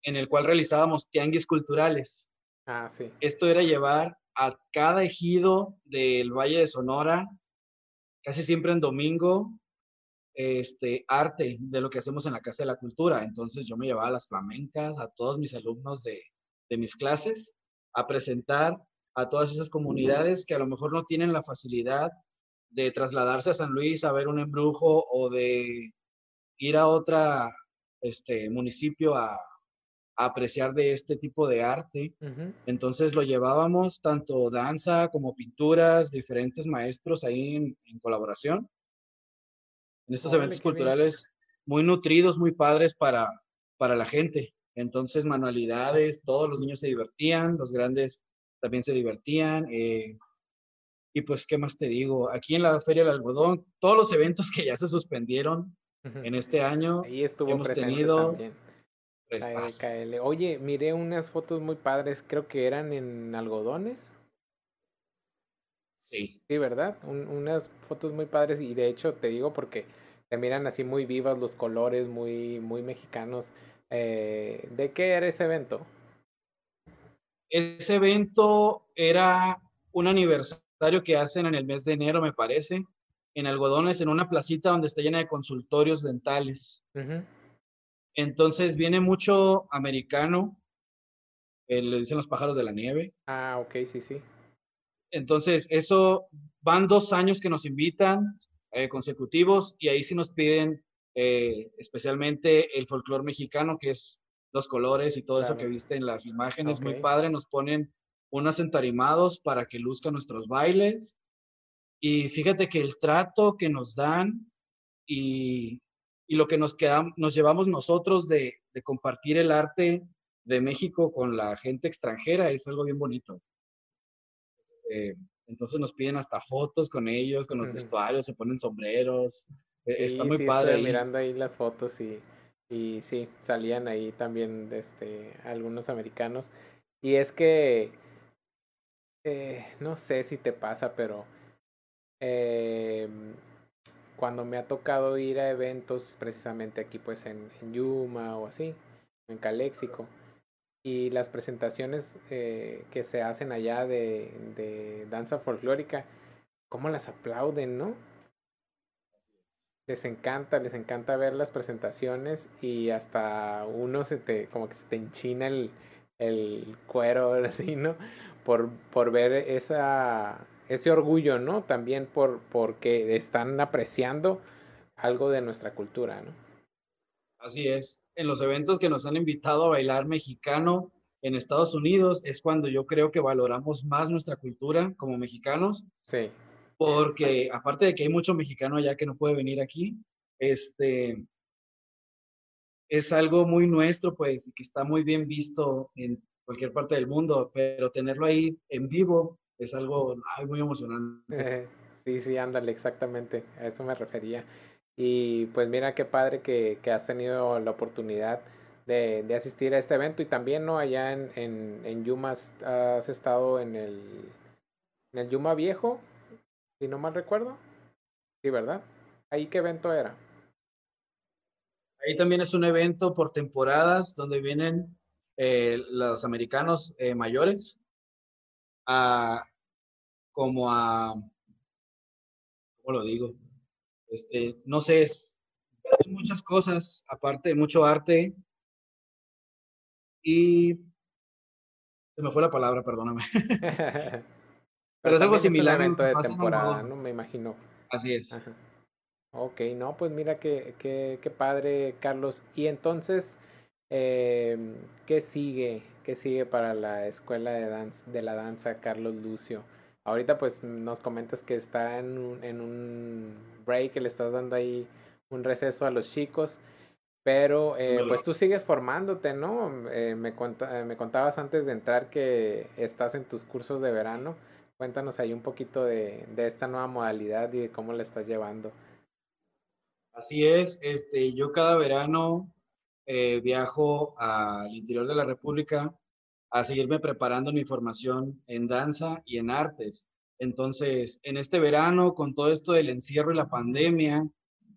en el cual realizábamos tianguis culturales.
Ah, sí.
Esto era llevar a cada ejido del Valle de Sonora, casi siempre en domingo, este, arte de lo que hacemos en la Casa de la Cultura. Entonces yo me llevaba a las flamencas, a todos mis alumnos de, de mis clases, a presentar a todas esas comunidades que a lo mejor no tienen la facilidad de trasladarse a San Luis a ver un embrujo o de ir a otra este, municipio a, apreciar de este tipo de arte. Entonces lo llevábamos tanto danza como pinturas, diferentes maestros ahí en, colaboración. En estos eventos culturales muy nutridos, muy padres para, para la gente. Entonces manualidades, todos los niños se divertían, los grandes también se divertían. Eh, y pues, ¿qué más te digo? Aquí en la Feria del Algodón, todos los eventos que ya se suspendieron en este año,
Ahí estuvo hemos tenido también. Oye, miré unas fotos muy padres, creo que eran en algodones.
Sí.
Sí, ¿verdad? unas fotos muy padres y de hecho te digo porque se miran así muy vivas los colores, muy, muy mexicanos. Eh, ¿De qué era ese evento?
Ese evento era un aniversario que hacen en el mes de enero, me parece, en algodones, en una placita donde está llena de consultorios dentales. Entonces viene mucho americano, eh, le dicen los pájaros de la nieve.
Ah, ok, sí, sí.
Entonces, eso van dos años que nos invitan eh, consecutivos y ahí sí nos piden eh, especialmente el folclore mexicano, que es los colores y todo eso que viste en las imágenes, muy padre, nos ponen unos entarimados para que luzcan nuestros bailes. Y fíjate que el trato que nos dan y y lo que nos, quedamos, nos llevamos nosotros de, de, compartir el arte de México con la gente extranjera es algo bien bonito. Eh, entonces nos piden hasta fotos con ellos, con los vestuarios, se ponen sombreros. E, está muy padre.
Estoy mirando ahí las fotos y, y sí, salían ahí también este, algunos americanos. Y es que, eh, no sé si te pasa, pero eh, cuando me ha tocado ir a eventos, precisamente aquí pues en, Yuma o así, en Caléxico, y las presentaciones eh, que se hacen allá de, de danza folclórica, cómo las aplauden, ¿no? Les encanta, les encanta ver las presentaciones y hasta uno se te, como que se te enchina el, el cuero, así, ¿no? Por, por ver esa, ese orgullo, ¿no? También por porque están apreciando algo de nuestra cultura, ¿no?
Así es. En los eventos que nos han invitado a bailar mexicano en Estados Unidos es cuando yo creo que valoramos más nuestra cultura como mexicanos.
Sí.
Porque aparte de que hay mucho mexicano allá que no puede venir aquí, este es algo muy nuestro, pues, que está muy bien visto en cualquier parte del mundo, pero tenerlo ahí en vivo es algo muy emocionante.
sí, sí, ándale, exactamente, a eso me refería. Y pues mira qué padre que, que has tenido la oportunidad de, de, asistir a este evento y también, ¿no? Allá en, en, en Yuma has, estado en el, en el Yuma Viejo, si no mal recuerdo. Sí, ¿verdad? ¿Ahí qué evento era?
Ahí también es un evento por temporadas donde vienen eh, los americanos eh, mayores a como a ¿cómo lo digo? Este, no sé, es, muchas cosas, aparte de mucho arte. Y se me fue la palabra, perdóname. Pero, es algo similar.
En de temporada, ¿no? Me imagino.
Así es.
Ok, no, pues mira qué, qué, qué padre, Carlos. Y entonces, eh, ¿qué sigue? ¿Qué sigue para la escuela de, danza, de la danza Carlos Lucio? Ahorita pues nos comentas que está en un, en un break, que le estás dando ahí un receso a los chicos, pero eh, pues tú sigues formándote, ¿no? Eh, me, me contabas antes de entrar que estás en tus cursos de verano. Cuéntanos ahí un poquito de, de esta nueva modalidad y de cómo la estás llevando.
Así es, este, yo cada verano eh, viajo al interior de la República a seguirme preparando mi formación en danza y en artes. Entonces, en este verano, con todo esto del encierro y la pandemia,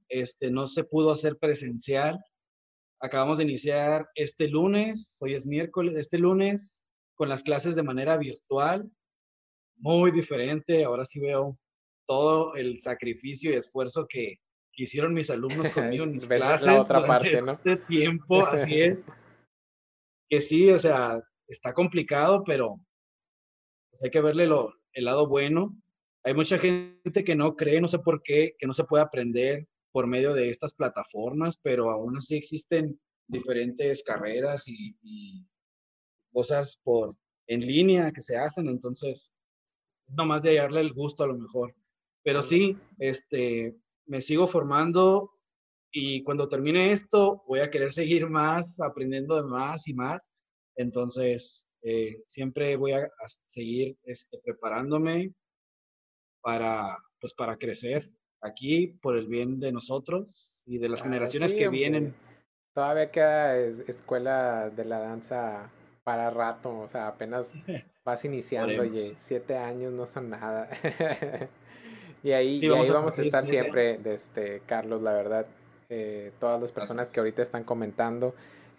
este, no se pudo hacer presencial. Acabamos de iniciar este lunes, hoy es miércoles, este lunes, con las clases de manera virtual, muy diferente. Ahora sí veo todo el sacrificio y esfuerzo que, hicieron mis alumnos conmigo en mis clases la otra parte, este tiempo, así es. Que sí, o sea, está complicado, pero pues, hay que verle lo, el lado bueno. Hay mucha gente que no cree, no sé por qué, que no se puede aprender por medio de estas plataformas, pero aún así existen diferentes carreras y, cosas por en línea que se hacen, entonces es nomás de darle el gusto a lo mejor. Pero sí, este, me sigo formando y cuando termine esto voy a querer seguir más, aprendiendo de más y más. Entonces, eh, siempre voy a, seguir este, preparándome para, pues, para crecer aquí por el bien de nosotros y de las generaciones que vienen.
Todavía queda escuela de la danza para rato, o sea, apenas vas iniciando, y siete años no son nada. y ahí, ahí vamos a estar siempre, este, Carlos, la verdad. Eh, todas las personas que ahorita están comentando,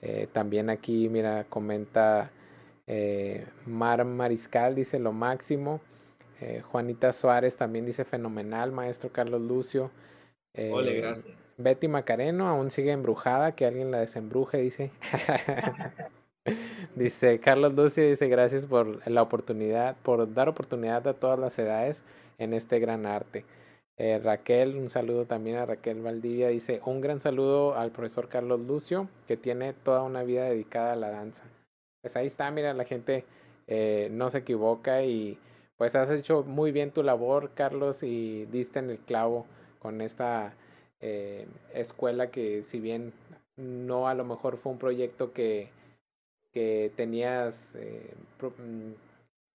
eh, también aquí, mira, comenta eh, Mar Mariscal, dice lo máximo. Eh, Juanita Suárez también dice fenomenal, maestro Carlos Lucio.
Ole, gracias.
Betty Macareno aún sigue embrujada, que alguien la desembruje, dice. dice Carlos Lucio, dice gracias por la oportunidad, por dar oportunidad a todas las edades en este gran arte. Eh, Raquel, un saludo también a Raquel Valdivia. Dice, un gran saludo al profesor Carlos Lucio, que tiene toda una vida dedicada a la danza. Pues ahí está, mira, la gente eh, no se equivoca y pues has hecho muy bien tu labor, Carlos, y diste en el clavo con esta eh, escuela que si bien no a lo mejor fue un proyecto que, que tenías mm,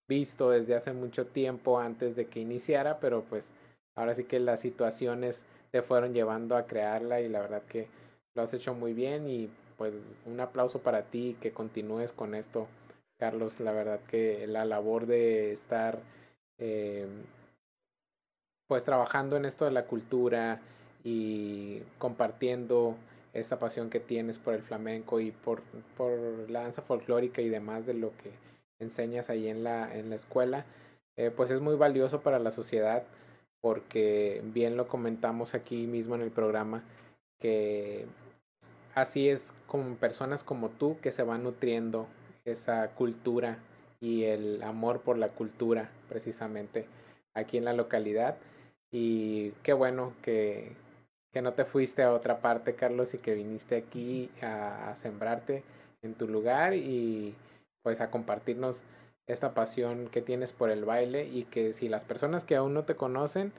visto desde hace mucho tiempo antes de que iniciara, pero pues ahora sí que las situaciones te fueron llevando a crearla y la verdad que lo has hecho muy bien y pues un aplauso para ti que continúes con esto, Carlos. La verdad que la labor de estar eh, pues trabajando en esto de la cultura y compartiendo esta pasión que tienes por el flamenco y por, por la danza folclórica y demás de lo que enseñas ahí en la, en la escuela, eh, pues es muy valioso para la sociedad porque bien lo comentamos aquí mismo en el programa, que así es con personas como tú que se van nutriendo esa cultura y el amor por la cultura precisamente aquí en la localidad. Y qué bueno que, que no te fuiste a otra parte, Carlos, y que viniste aquí a, a sembrarte en tu lugar y pues a compartirnos esta pasión que tienes por el baile y que si las personas que aún no te conocen,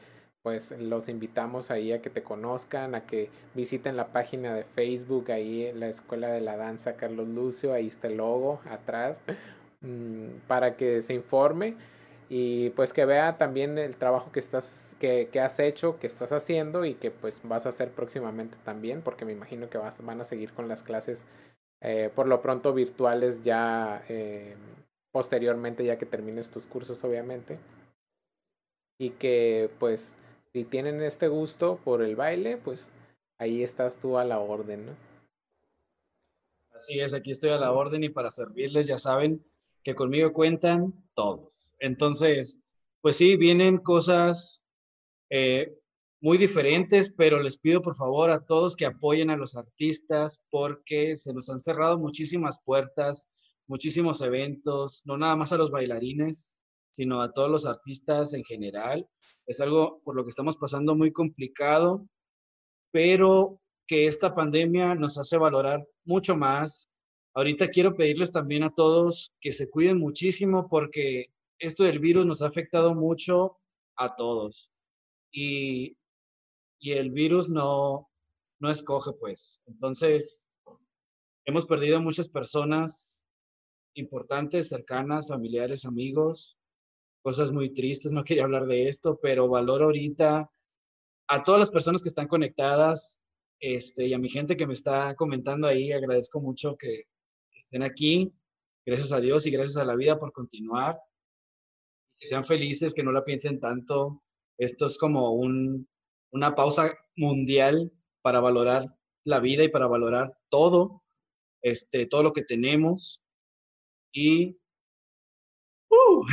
pues los invitamos ahí a que te conozcan, a que visiten la página de Facebook, ahí la Escuela de la Danza Carlos Lucio, ahí está el logo atrás, mm, para que se informe y pues que vea también el trabajo que estás que, que, has hecho, que estás haciendo y que pues vas a hacer próximamente también, porque me imagino que vas, van a seguir con las clases eh, por lo pronto virtuales ya eh, posteriormente ya que termines tus cursos obviamente y que pues si tienen este gusto por el baile pues ahí estás tú a la orden ¿no?
así es aquí estoy a la orden y para servirles ya saben que conmigo cuentan todos entonces pues sí vienen cosas eh, muy diferentes, pero les pido por favor a todos que apoyen a los artistas porque se nos han cerrado muchísimas puertas muchísimos eventos, no nada más a los bailarines, sino a todos los artistas en general. Es algo por lo que estamos pasando muy complicado, pero que esta pandemia nos hace valorar mucho más. Ahorita quiero pedirles también a todos que se cuiden muchísimo porque esto del virus nos ha afectado mucho a todos. Y, y el virus no, no escoge, pues. Entonces, hemos perdido muchas personas importantes, cercanas, familiares, amigos. cosas muy tristes, no quería hablar de esto, pero valoro ahorita a todas las personas que están conectadas este, y a mi gente que me está comentando ahí, agradezco mucho que estén aquí. Gracias a Dios y gracias a la vida por continuar. Que sean felices, que no la piensen tanto. Esto es como un, una pausa mundial para valorar la vida y para valorar todo, este, todo lo que tenemos. Y ¡uh!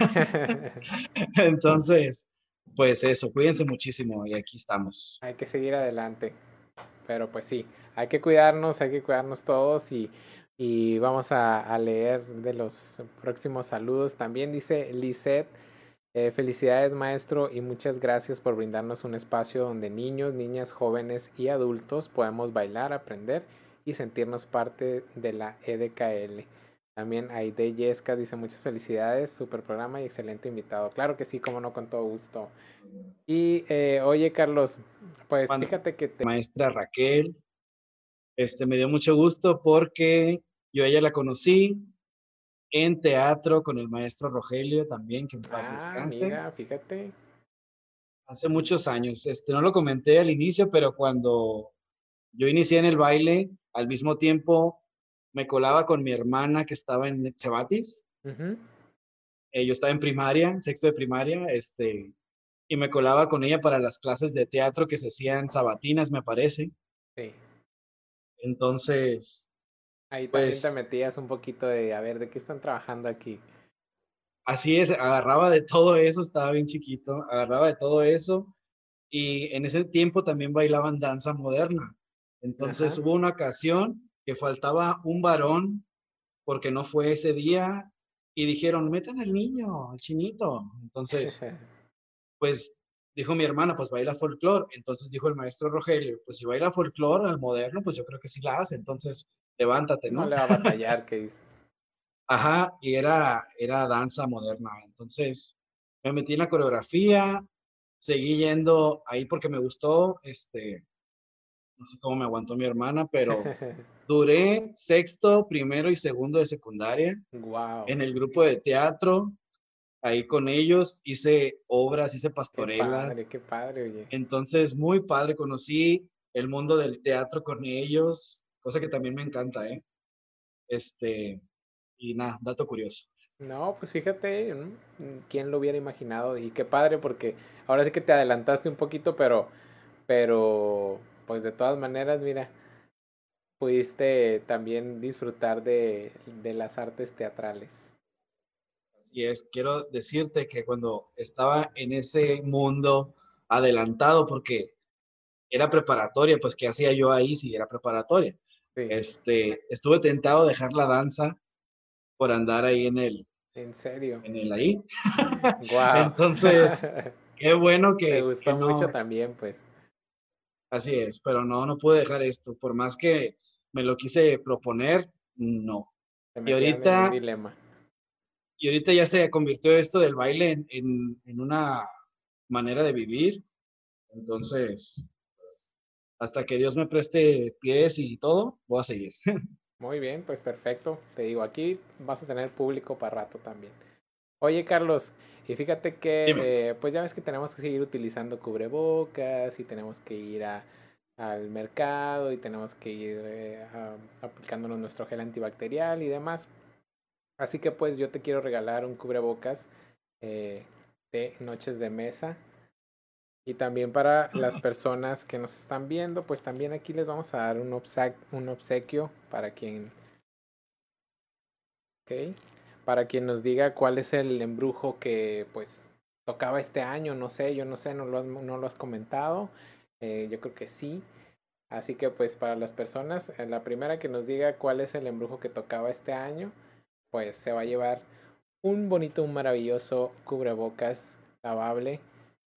entonces, pues eso, cuídense muchísimo y aquí estamos.
Hay que seguir adelante. Pero pues sí, hay que cuidarnos, hay que cuidarnos todos y, y vamos a, a, leer de los próximos saludos. También dice Lisette, eh, felicidades maestro y muchas gracias por brindarnos un espacio donde niños, niñas, jóvenes y adultos podemos bailar, aprender y sentirnos parte de la EDKL. También Aide Yesca dice muchas felicidades, super programa y excelente invitado. Claro que sí, como no, con todo gusto. Y eh, oye, Carlos, pues fíjate que
te... Maestra Raquel, este, me dio mucho gusto porque yo a ella la conocí en teatro con el maestro Rogelio también, que en paz ah, descanse.
Mira, fíjate.
Hace muchos años. Este, no lo comenté al inicio, pero cuando yo inicié en el baile, al mismo tiempo me colaba con mi hermana que estaba en Cebatis. Eh, yo estaba en primaria, sexto de primaria, este, y me colaba con ella para las clases de teatro que se hacían sabatinas, me parece. Sí. Entonces.
Ahí también te pues metías un poquito de, a ver, ¿de qué están trabajando aquí?
Así es, agarraba de todo eso, estaba bien chiquito, agarraba de todo eso. Y en ese tiempo también bailaban danza moderna. Entonces hubo una ocasión que faltaba un varón porque no fue ese día y dijeron, metan al niño, al chinito. Entonces, pues dijo mi hermana, pues baila folclore. Entonces dijo el maestro Rogelio, pues si baila folclore al moderno, pues yo creo que sí la hace. Entonces, levántate, ¿no?
No le va a batallar, que dice.
Ajá, y era, era danza moderna. Entonces, me metí en la coreografía, seguí yendo ahí porque me gustó, este, no sé cómo me aguantó mi hermana, pero duré sexto, primero y segundo de secundaria.
Wow.
En el grupo de teatro, ahí con ellos, hice obras, hice pastorelas.
Qué padre, qué padre, oye.
Entonces, muy padre, conocí el mundo del teatro con ellos, cosa que también me encanta, ¿eh? Este, y nada, dato curioso.
No, pues fíjate, ¿quién lo hubiera imaginado? Y qué padre, porque ahora sí que te adelantaste un poquito, pero, pero pues de todas maneras, mira, pudiste también disfrutar de, de las artes teatrales.
Así es, quiero decirte que cuando estaba en ese mundo adelantado, porque era preparatoria, pues ¿qué hacía yo ahí si era preparatoria? Este, estuve tentado de dejar la danza por andar ahí en el...
¿En serio?
En el ahí. Wow. Entonces, qué bueno que...
Me gustó mucho también, pues.
Así es, pero no, no pude dejar esto. Por más que me lo quise proponer, no.
y ahorita,
y ahorita ya se convirtió esto del baile en, en, una manera de vivir. Entonces, pues, hasta que Dios me preste pies y todo, voy a seguir.
Muy bien, pues perfecto. Te digo, aquí vas a tener público para rato también. Oye, Carlos, y fíjate que, eh, pues ya ves que tenemos que seguir utilizando cubrebocas y tenemos que ir a, al mercado y tenemos que ir eh, aplicándonos nuestro gel antibacterial y demás. Así que pues yo te quiero regalar un cubrebocas eh, de noches de mesa. Y también para las personas que nos están viendo, pues también aquí les vamos a dar un, un obsequio para quien... Okay para quien nos diga cuál es el embrujo que pues tocaba este año, no sé, yo no sé, no lo has, comentado, eh, yo creo que sí. Así que pues para las personas, eh, la primera que nos diga cuál es el embrujo que tocaba este año, pues se va a llevar un bonito, un maravilloso cubrebocas lavable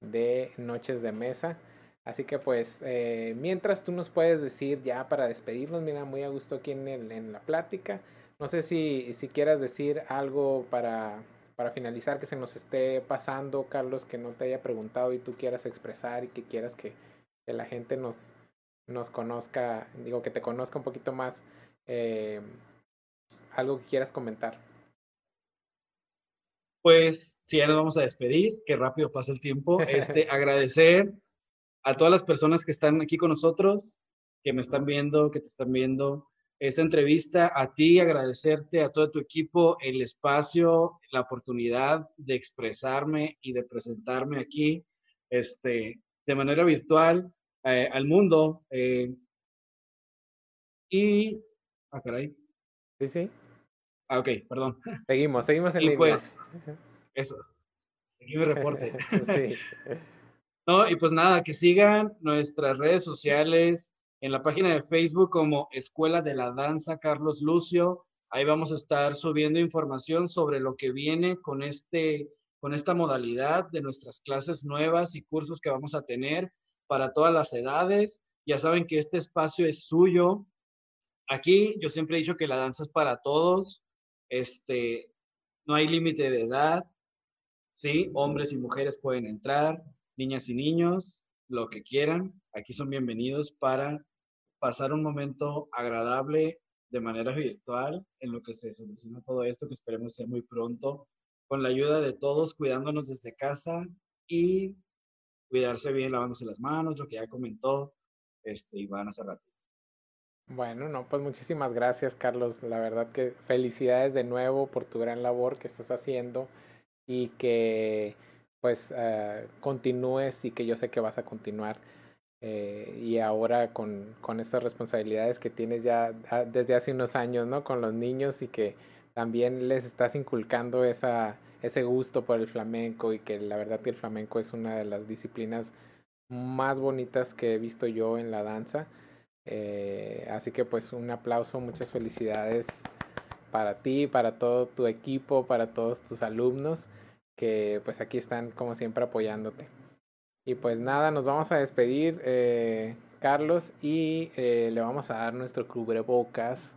de noches de mesa. Así que pues eh, mientras tú nos puedes decir ya para despedirnos, mira, muy a gusto aquí en la plática. No sé si, si quieras decir algo para, para finalizar que se nos esté pasando, Carlos, que no te haya preguntado y tú quieras expresar y que quieras que, que la gente nos, nos conozca, digo, que te conozca un poquito más. Eh, algo que quieras comentar.
pues si ya nos vamos a despedir, que rápido pasa el tiempo, este, agradecer a todas las personas que están aquí con nosotros, que me están viendo, que te están viendo esta entrevista, a ti agradecerte, a todo tu equipo, el espacio, la oportunidad de expresarme y de presentarme aquí este, de manera virtual eh, al mundo. Eh, y, ah, caray.
Sí, sí.
Ah, ok, perdón.
Seguimos, seguimos en
y pues, eso. Seguí mi reporte. sí. No, y pues nada, que sigan nuestras redes sociales en la página de Facebook como Escuela de la Danza Carlos Lucio. Ahí vamos a estar subiendo información sobre lo que viene con este con esta modalidad de nuestras clases nuevas y cursos que vamos a tener para todas las edades. Ya saben que este espacio es suyo. Aquí yo siempre he dicho que la danza es para todos. Este, no hay límite de edad. Sí, hombres y mujeres pueden entrar, niñas y niños, lo que quieran. Aquí son bienvenidos para pasar un momento agradable de manera virtual en lo que se soluciona todo esto, que esperemos sea muy pronto con la ayuda de todos, cuidándonos desde casa y cuidarse bien, lavándose las manos, lo que ya comentó, este, Iván hace rato.
Bueno, no, pues muchísimas gracias, Carlos. La verdad que felicidades de nuevo por tu gran labor que estás haciendo y que pues uh, continúes y que yo sé que vas a continuar. Eh, y ahora con, con estas responsabilidades que tienes ya ah, desde hace unos años, ¿no? Con los niños y que también les estás inculcando esa, ese gusto por el flamenco y que la verdad que el flamenco es una de las disciplinas más bonitas que he visto yo en la danza. Eh, así que pues un aplauso, muchas felicidades para ti, para todo tu equipo, para todos tus alumnos que pues aquí están como siempre apoyándote. Y pues nada, nos vamos a despedir, eh, Carlos, y eh, le vamos a dar nuestro cubrebocas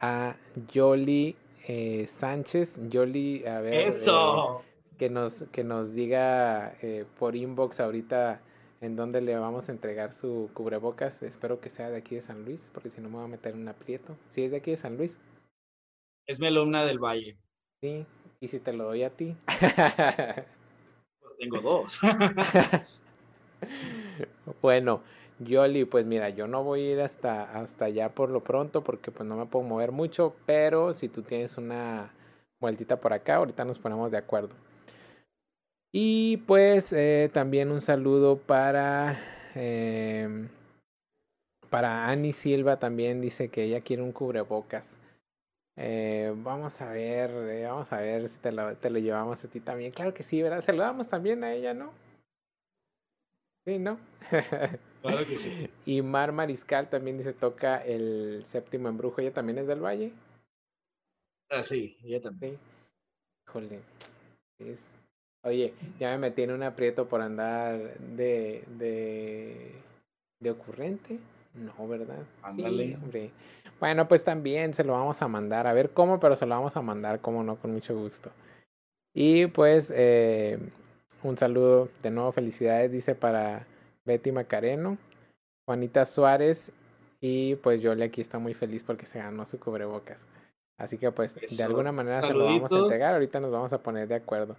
a Yoli eh, Sánchez, Yoli, a ver.
Eso.
Eh, que, nos, que nos diga eh, por inbox ahorita en dónde le vamos a entregar su cubrebocas. Espero que sea de aquí de San Luis, porque si no me voy a meter en un aprieto. ¿Sí es de aquí de San Luis?
Es mi alumna del Valle.
Sí, ¿y si te lo doy a ti?
pues tengo dos.
bueno, Yoli, pues mira, yo no voy a ir hasta, hasta allá por lo pronto porque pues no me puedo mover mucho, pero si tú tienes una vueltita por acá, ahorita nos ponemos de acuerdo. Y pues eh, también un saludo para, eh, para Annie Silva, también dice que ella quiere un cubrebocas. Eh, vamos a ver, eh, vamos a ver si te lo, te lo llevamos a ti también. Claro que sí, ¿verdad? Se lo damos también a ella, ¿no? Sí, ¿no?
Claro que sí.
Y Mar Mariscal también dice toca el séptimo embrujo. ¿Ella también es del Valle?
Ah, sí, ella también. Sí.
Híjole. Oye, ya me metí en un aprieto por andar de, de, de ocurrente. No, ¿verdad?
Ándale.
hombre. Bueno, pues también se lo vamos a mandar. A ver cómo, pero se lo vamos a mandar, como no, con mucho gusto. Y pues, eh, un saludo de nuevo, felicidades, dice para Betty Macareno, Juanita Suárez y pues Yoli aquí está muy feliz porque se ganó su cubrebocas. Así que pues de alguna manera se lo vamos a entregar, ahorita nos vamos a poner de acuerdo.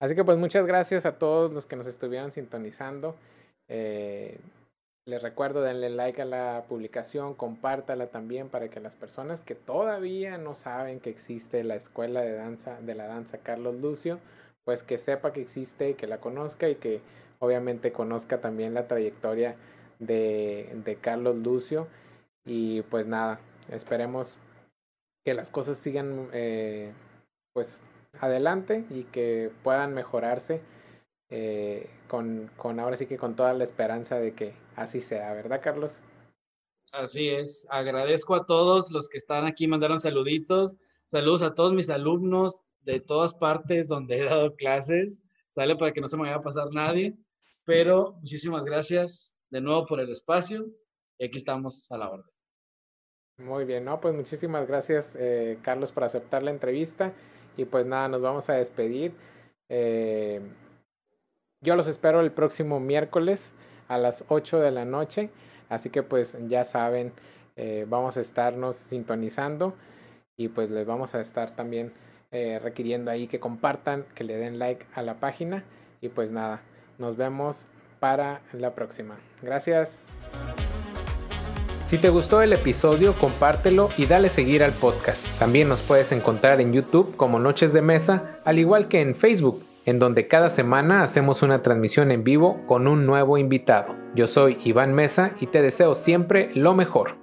Así que pues muchas gracias a todos los que nos estuvieron sintonizando. Eh, les recuerdo, denle like a la publicación, compártala también para que las personas que todavía no saben que existe la escuela de danza de la danza Carlos Lucio, pues que sepa que existe, que la conozca y que obviamente conozca también la trayectoria de, de Carlos Lucio. Y pues nada, esperemos que las cosas sigan eh, pues adelante y que puedan mejorarse eh, con, con ahora sí que con toda la esperanza de que así sea, ¿verdad Carlos?
Así es, agradezco a todos los que están aquí, mandaron saluditos, saludos a todos mis alumnos de todas partes donde he dado clases, sale para que no se me vaya a pasar nadie. Pero muchísimas gracias de nuevo por el espacio aquí estamos a la orden.
Muy bien, no, pues muchísimas gracias eh, Carlos por aceptar la entrevista y pues nada, nos vamos a despedir. Eh, yo los espero el próximo miércoles a las 8 de la noche, así que pues ya saben, eh, vamos a estarnos sintonizando y pues les vamos a estar también eh, requiriendo ahí que compartan, que le den like a la página. Y pues nada, nos vemos para la próxima. Gracias. Si te gustó el episodio, compártelo y dale seguir al podcast. También nos puedes encontrar en YouTube como Noches de Mesa, al igual que en Facebook, en donde cada semana hacemos una transmisión en vivo con un nuevo invitado. Yo soy Iván Mesa y te deseo siempre lo mejor.